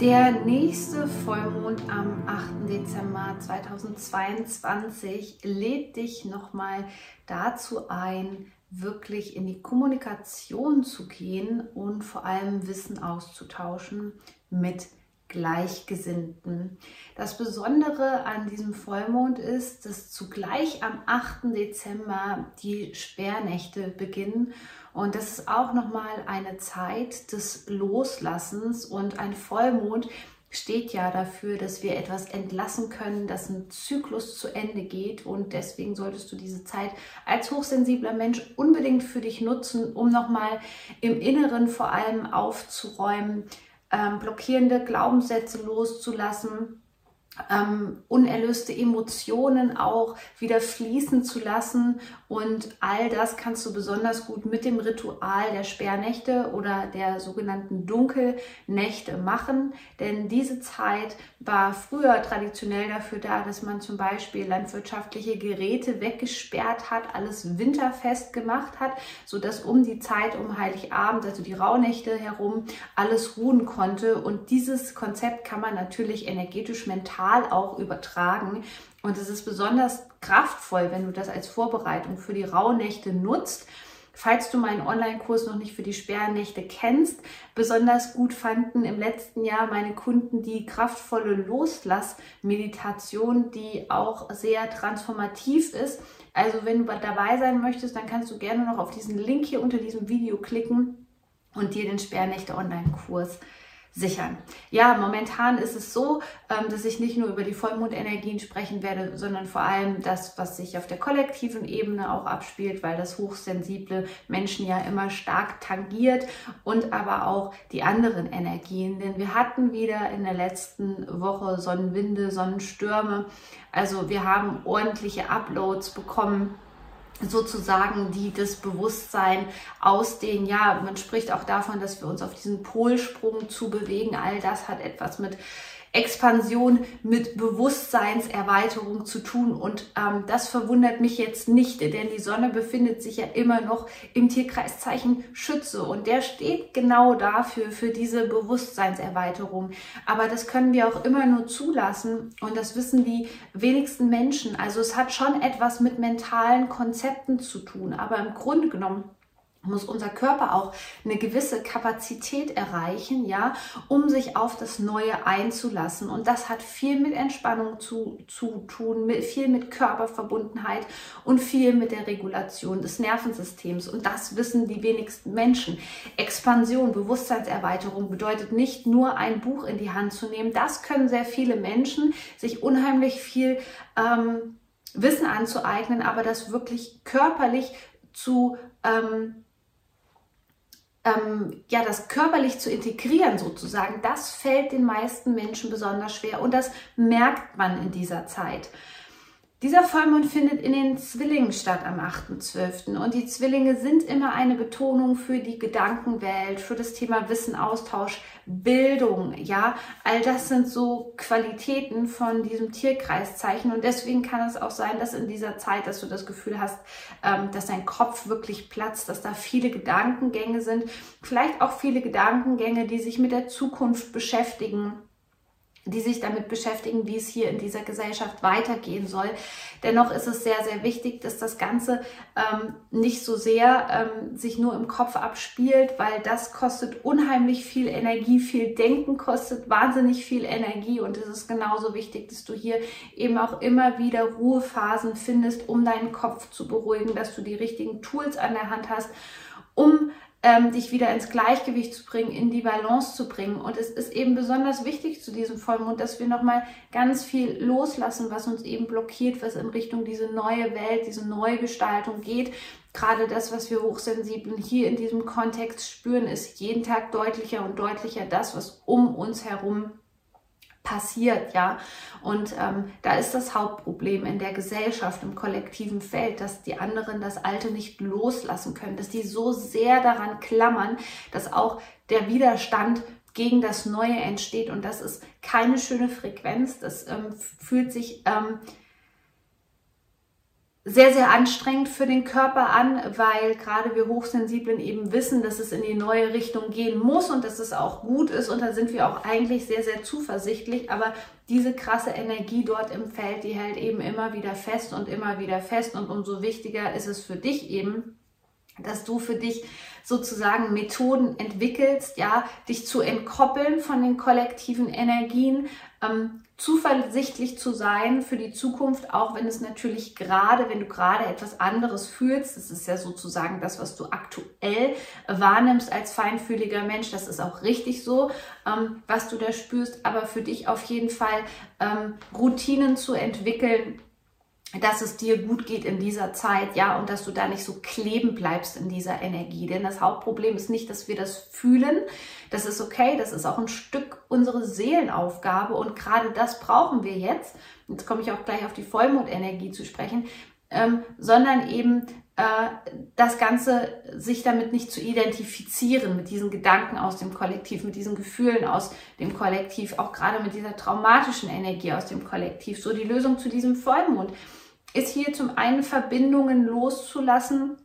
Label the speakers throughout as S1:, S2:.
S1: Der nächste Vollmond am 8. Dezember 2022 lädt dich nochmal dazu ein, wirklich in die Kommunikation zu gehen und vor allem Wissen auszutauschen mit Gleichgesinnten. Das Besondere an diesem Vollmond ist, dass zugleich am 8. Dezember die Sperrnächte beginnen und das ist auch nochmal eine Zeit des Loslassens und ein Vollmond steht ja dafür, dass wir etwas entlassen können, dass ein Zyklus zu Ende geht und deswegen solltest du diese Zeit als hochsensibler Mensch unbedingt für dich nutzen, um nochmal im Inneren vor allem aufzuräumen, ähm, blockierende Glaubenssätze loszulassen ähm, unerlöste Emotionen auch wieder fließen zu lassen. Und all das kannst du besonders gut mit dem Ritual der Sperrnächte oder der sogenannten Dunkelnächte machen. Denn diese Zeit war früher traditionell dafür da, dass man zum Beispiel landwirtschaftliche Geräte weggesperrt hat, alles winterfest gemacht hat, sodass um die Zeit um Heiligabend, also die Rauhnächte herum, alles ruhen konnte. Und dieses Konzept kann man natürlich energetisch mental mental auch übertragen. Und es ist besonders kraftvoll, wenn du das als Vorbereitung für die Rauhnächte nutzt. Falls du meinen Online-Kurs noch nicht für die Sperrnächte kennst, besonders gut fanden im letzten Jahr meine Kunden die kraftvolle Loslass-Meditation, die auch sehr transformativ ist. Also wenn du dabei sein möchtest, dann kannst du gerne noch auf diesen Link hier unter diesem Video klicken und dir den Sperrnächte Online-Kurs sichern. Ja, momentan ist es so, ähm, dass ich nicht nur über die Vollmondenergien sprechen werde, sondern vor allem das, was sich auf der kollektiven Ebene auch abspielt, weil das hochsensible Menschen ja immer stark tangiert und aber auch die anderen Energien. Denn wir hatten wieder in der letzten Woche Sonnenwinde, Sonnenstürme. Also wir haben ordentliche Uploads bekommen sozusagen die das Bewusstsein aus den, ja, man spricht auch davon, dass wir uns auf diesen Polsprung zu bewegen. All das hat etwas mit Expansion, mit Bewusstseinserweiterung zu tun. Und ähm, das verwundert mich jetzt nicht, denn die Sonne befindet sich ja immer noch im Tierkreiszeichen Schütze und der steht genau dafür, für diese Bewusstseinserweiterung. Aber das können wir auch immer nur zulassen und das wissen die wenigsten Menschen. Also es hat schon etwas mit mentalen Konzepten zu tun, aber im Grunde genommen muss unser Körper auch eine gewisse Kapazität erreichen, ja, um sich auf das Neue einzulassen. Und das hat viel mit Entspannung zu, zu tun, mit, viel mit Körperverbundenheit und viel mit der Regulation des Nervensystems. Und das wissen die wenigsten Menschen. Expansion, Bewusstseinserweiterung bedeutet nicht nur ein Buch in die Hand zu nehmen. Das können sehr viele Menschen sich unheimlich viel ähm, Wissen anzueignen, aber das wirklich körperlich zu ähm, ähm, ja, das körperlich zu integrieren sozusagen, das fällt den meisten Menschen besonders schwer und das merkt man in dieser Zeit. Dieser Vollmond findet in den Zwillingen statt am 8.12. Und die Zwillinge sind immer eine Betonung für die Gedankenwelt, für das Thema Wissen, Austausch, Bildung. Ja, all das sind so Qualitäten von diesem Tierkreiszeichen. Und deswegen kann es auch sein, dass in dieser Zeit, dass du das Gefühl hast, ähm, dass dein Kopf wirklich platzt, dass da viele Gedankengänge sind. Vielleicht auch viele Gedankengänge, die sich mit der Zukunft beschäftigen die sich damit beschäftigen, wie es hier in dieser Gesellschaft weitergehen soll. Dennoch ist es sehr, sehr wichtig, dass das Ganze ähm, nicht so sehr ähm, sich nur im Kopf abspielt, weil das kostet unheimlich viel Energie, viel Denken kostet wahnsinnig viel Energie und es ist genauso wichtig, dass du hier eben auch immer wieder Ruhephasen findest, um deinen Kopf zu beruhigen, dass du die richtigen Tools an der Hand hast, ähm, dich wieder ins Gleichgewicht zu bringen, in die Balance zu bringen. Und es ist eben besonders wichtig zu diesem Vollmond, dass wir nochmal ganz viel loslassen, was uns eben blockiert, was in Richtung diese neue Welt, diese neue Gestaltung geht. Gerade das, was wir Hochsensiblen hier in diesem Kontext spüren, ist jeden Tag deutlicher und deutlicher das, was um uns herum passiert, ja. Und ähm, da ist das Hauptproblem in der Gesellschaft, im kollektiven Feld, dass die anderen das Alte nicht loslassen können, dass die so sehr daran klammern, dass auch der Widerstand gegen das Neue entsteht. Und das ist keine schöne Frequenz. Das ähm, fühlt sich ähm, sehr, sehr anstrengend für den Körper an, weil gerade wir Hochsensiblen eben wissen, dass es in die neue Richtung gehen muss und dass es auch gut ist. Und da sind wir auch eigentlich sehr, sehr zuversichtlich. Aber diese krasse Energie dort im Feld, die hält eben immer wieder fest und immer wieder fest. Und umso wichtiger ist es für dich eben, dass du für dich sozusagen Methoden entwickelst, ja, dich zu entkoppeln von den kollektiven Energien, ähm, zuversichtlich zu sein für die Zukunft, auch wenn es natürlich gerade, wenn du gerade etwas anderes fühlst, das ist ja sozusagen das, was du aktuell wahrnimmst als feinfühliger Mensch, das ist auch richtig so, ähm, was du da spürst, aber für dich auf jeden Fall ähm, Routinen zu entwickeln, dass es dir gut geht in dieser Zeit, ja, und dass du da nicht so kleben bleibst in dieser Energie. Denn das Hauptproblem ist nicht, dass wir das fühlen. Das ist okay, das ist auch ein Stück unsere Seelenaufgabe und gerade das brauchen wir jetzt. Jetzt komme ich auch gleich auf die Vollmondenergie zu sprechen, ähm, sondern eben äh, das Ganze, sich damit nicht zu identifizieren, mit diesen Gedanken aus dem Kollektiv, mit diesen Gefühlen aus dem Kollektiv, auch gerade mit dieser traumatischen Energie aus dem Kollektiv. So die Lösung zu diesem Vollmond ist hier zum einen Verbindungen loszulassen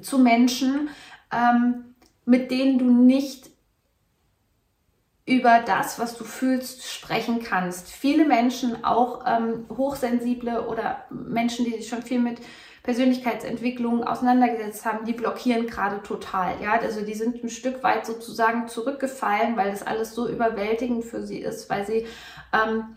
S1: zu Menschen, ähm, mit denen du nicht über das, was du fühlst, sprechen kannst. Viele Menschen, auch ähm, hochsensible oder Menschen, die sich schon viel mit Persönlichkeitsentwicklung auseinandergesetzt haben, die blockieren gerade total. Ja, also die sind ein Stück weit sozusagen zurückgefallen, weil das alles so überwältigend für sie ist, weil sie ähm,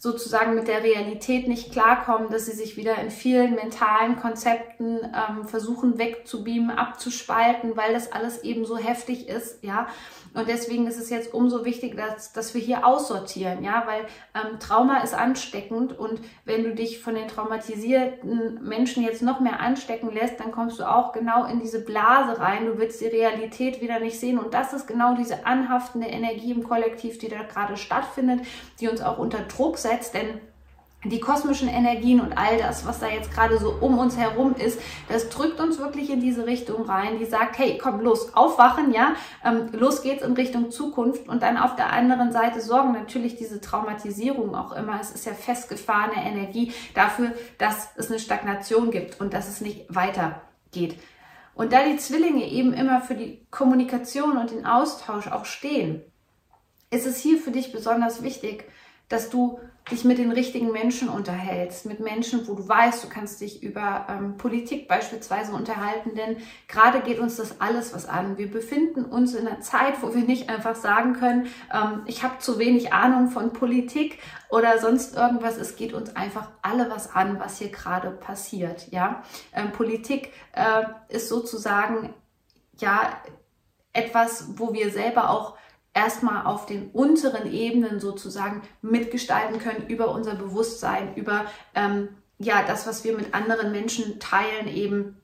S1: sozusagen mit der Realität nicht klarkommen, dass sie sich wieder in vielen mentalen Konzepten ähm, versuchen wegzubeamen, abzuspalten, weil das alles eben so heftig ist, ja. Und deswegen ist es jetzt umso wichtiger, dass, dass wir hier aussortieren, ja, weil ähm, Trauma ist ansteckend und wenn du dich von den traumatisierten Menschen jetzt noch mehr anstecken lässt, dann kommst du auch genau in diese Blase rein. Du willst die Realität wieder nicht sehen und das ist genau diese anhaftende Energie im Kollektiv, die da gerade stattfindet, die uns auch unter Druck setzt, denn die kosmischen Energien und all das, was da jetzt gerade so um uns herum ist, das drückt uns wirklich in diese Richtung rein, die sagt, hey, komm, los, aufwachen, ja, ähm, los geht's in Richtung Zukunft. Und dann auf der anderen Seite sorgen natürlich diese Traumatisierung auch immer, es ist ja festgefahrene Energie dafür, dass es eine Stagnation gibt und dass es nicht weitergeht. Und da die Zwillinge eben immer für die Kommunikation und den Austausch auch stehen, ist es hier für dich besonders wichtig, dass du dich mit den richtigen Menschen unterhältst, mit Menschen, wo du weißt, du kannst dich über ähm, Politik beispielsweise unterhalten, denn gerade geht uns das alles was an. Wir befinden uns in einer Zeit, wo wir nicht einfach sagen können, ähm, ich habe zu wenig Ahnung von Politik oder sonst irgendwas. Es geht uns einfach alle was an, was hier gerade passiert. Ja, ähm, Politik äh, ist sozusagen ja etwas, wo wir selber auch erstmal auf den unteren Ebenen sozusagen mitgestalten können über unser Bewusstsein, über ähm, ja das, was wir mit anderen Menschen teilen, eben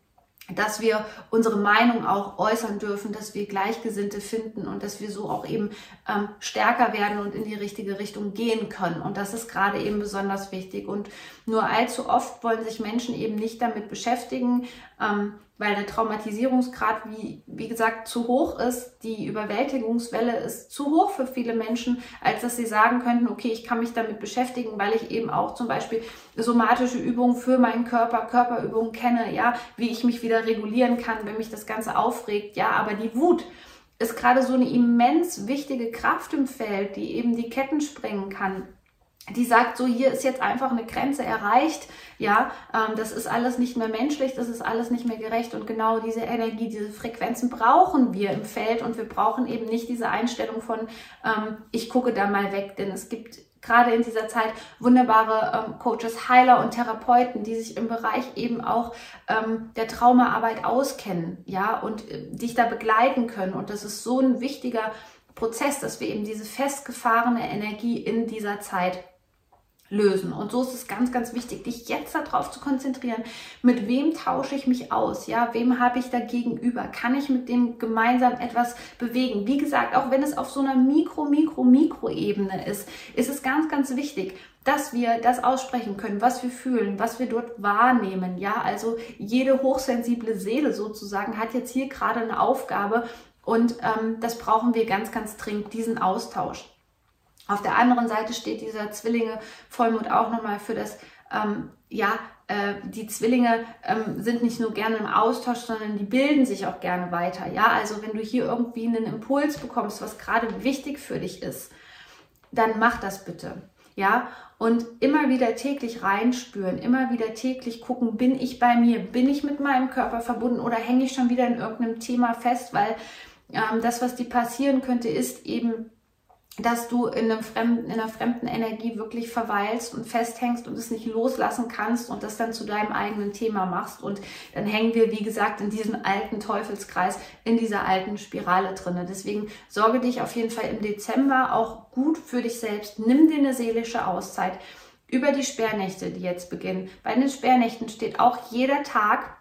S1: dass wir unsere Meinung auch äußern dürfen, dass wir Gleichgesinnte finden und dass wir so auch eben ähm, stärker werden und in die richtige Richtung gehen können. Und das ist gerade eben besonders wichtig. Und nur allzu oft wollen sich Menschen eben nicht damit beschäftigen, ähm, weil der Traumatisierungsgrad, wie, wie gesagt, zu hoch ist. Die Überwältigungswelle ist zu hoch für viele Menschen, als dass sie sagen könnten, okay, ich kann mich damit beschäftigen, weil ich eben auch zum Beispiel somatische Übungen für meinen Körper, Körperübungen kenne, ja, wie ich mich wieder regulieren kann, wenn mich das Ganze aufregt, ja, aber die Wut, ist gerade so eine immens wichtige Kraft im Feld, die eben die Ketten sprengen kann die sagt, so hier ist jetzt einfach eine Grenze erreicht, ja, ähm, das ist alles nicht mehr menschlich, das ist alles nicht mehr gerecht und genau diese Energie, diese Frequenzen brauchen wir im Feld und wir brauchen eben nicht diese Einstellung von, ähm, ich gucke da mal weg, denn es gibt gerade in dieser Zeit wunderbare ähm, Coaches, Heiler und Therapeuten, die sich im Bereich eben auch ähm, der Traumaarbeit auskennen, ja, und äh, dich da begleiten können. Und das ist so ein wichtiger Prozess, dass wir eben diese festgefahrene Energie in dieser Zeit lösen. Und so ist es ganz, ganz wichtig, dich jetzt darauf zu konzentrieren, mit wem tausche ich mich aus, ja, wem habe ich da gegenüber, kann ich mit dem gemeinsam etwas bewegen. Wie gesagt, auch wenn es auf so einer Mikro, Mikro, Mikro-Ebene ist, ist es ganz, ganz wichtig, dass wir das aussprechen können, was wir fühlen, was wir dort wahrnehmen. Ja, also jede hochsensible Seele sozusagen hat jetzt hier gerade eine Aufgabe und ähm, das brauchen wir ganz, ganz dringend, diesen Austausch. Auf der anderen Seite steht dieser Zwillinge Vollmond auch nochmal für das, ähm, ja, äh, die Zwillinge ähm, sind nicht nur gerne im Austausch, sondern die bilden sich auch gerne weiter. Ja, also wenn du hier irgendwie einen Impuls bekommst, was gerade wichtig für dich ist, dann mach das bitte. Ja, und immer wieder täglich reinspüren, immer wieder täglich gucken, bin ich bei mir, bin ich mit meinem Körper verbunden oder hänge ich schon wieder in irgendeinem Thema fest, weil ähm, das, was dir passieren könnte, ist eben dass du in, einem fremden, in einer fremden Energie wirklich verweilst und festhängst und es nicht loslassen kannst und das dann zu deinem eigenen Thema machst. Und dann hängen wir, wie gesagt, in diesem alten Teufelskreis, in dieser alten Spirale drinne. Deswegen sorge dich auf jeden Fall im Dezember auch gut für dich selbst. Nimm dir eine seelische Auszeit über die Sperrnächte, die jetzt beginnen. Bei den Sperrnächten steht auch jeder Tag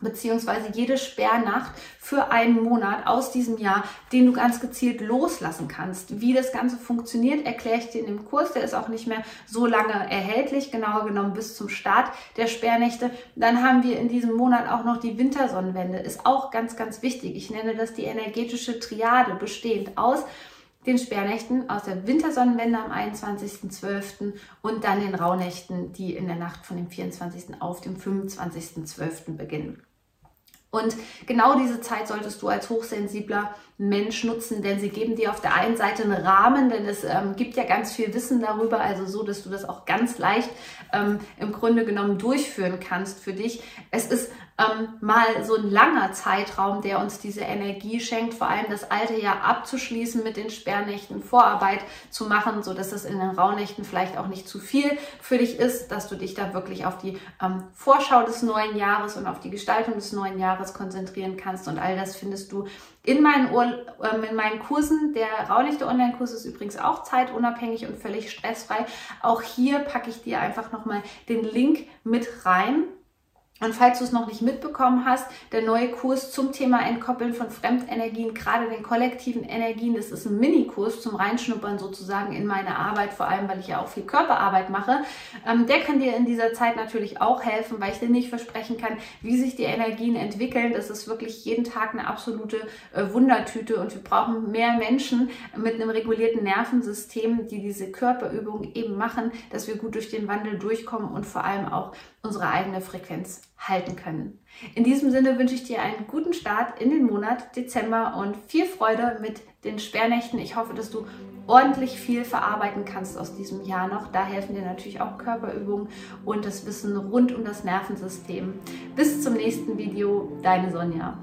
S1: beziehungsweise jede Sperrnacht für einen Monat aus diesem Jahr, den du ganz gezielt loslassen kannst. Wie das Ganze funktioniert, erkläre ich dir in dem Kurs. Der ist auch nicht mehr so lange erhältlich, genauer genommen bis zum Start der Sperrnächte. Dann haben wir in diesem Monat auch noch die Wintersonnenwende. Ist auch ganz, ganz wichtig. Ich nenne das die energetische Triade, bestehend aus den Sperrnächten aus der Wintersonnenwende am 21.12. und dann den Rauhnächten, die in der Nacht von dem 24. auf dem 25.12. beginnen. Und genau diese Zeit solltest du als hochsensibler Mensch nutzen, denn sie geben dir auf der einen Seite einen Rahmen, denn es ähm, gibt ja ganz viel Wissen darüber, also so, dass du das auch ganz leicht ähm, im Grunde genommen durchführen kannst für dich. Es ist ähm, mal so ein langer Zeitraum, der uns diese Energie schenkt, vor allem das alte Jahr abzuschließen mit den Sperrnächten, Vorarbeit zu machen, so dass es in den Rauhnächten vielleicht auch nicht zu viel für dich ist, dass du dich da wirklich auf die ähm, Vorschau des neuen Jahres und auf die Gestaltung des neuen Jahres konzentrieren kannst und all das findest du in meinen, Ur äh, in meinen Kursen. Der Rauhnächte Online-Kurs ist übrigens auch zeitunabhängig und völlig stressfrei. Auch hier packe ich dir einfach nochmal den Link mit rein. Und falls du es noch nicht mitbekommen hast, der neue Kurs zum Thema Entkoppeln von Fremdenergien, gerade den kollektiven Energien, das ist ein Minikurs zum Reinschnuppern sozusagen in meine Arbeit, vor allem weil ich ja auch viel Körperarbeit mache. Ähm, der kann dir in dieser Zeit natürlich auch helfen, weil ich dir nicht versprechen kann, wie sich die Energien entwickeln. Das ist wirklich jeden Tag eine absolute äh, Wundertüte und wir brauchen mehr Menschen mit einem regulierten Nervensystem, die diese Körperübung eben machen, dass wir gut durch den Wandel durchkommen und vor allem auch unsere eigene Frequenz halten können. In diesem Sinne wünsche ich dir einen guten Start in den Monat Dezember und viel Freude mit den Sperrnächten. Ich hoffe, dass du ordentlich viel verarbeiten kannst aus diesem Jahr noch. Da helfen dir natürlich auch Körperübungen und das Wissen rund um das Nervensystem. Bis zum nächsten Video, deine Sonja.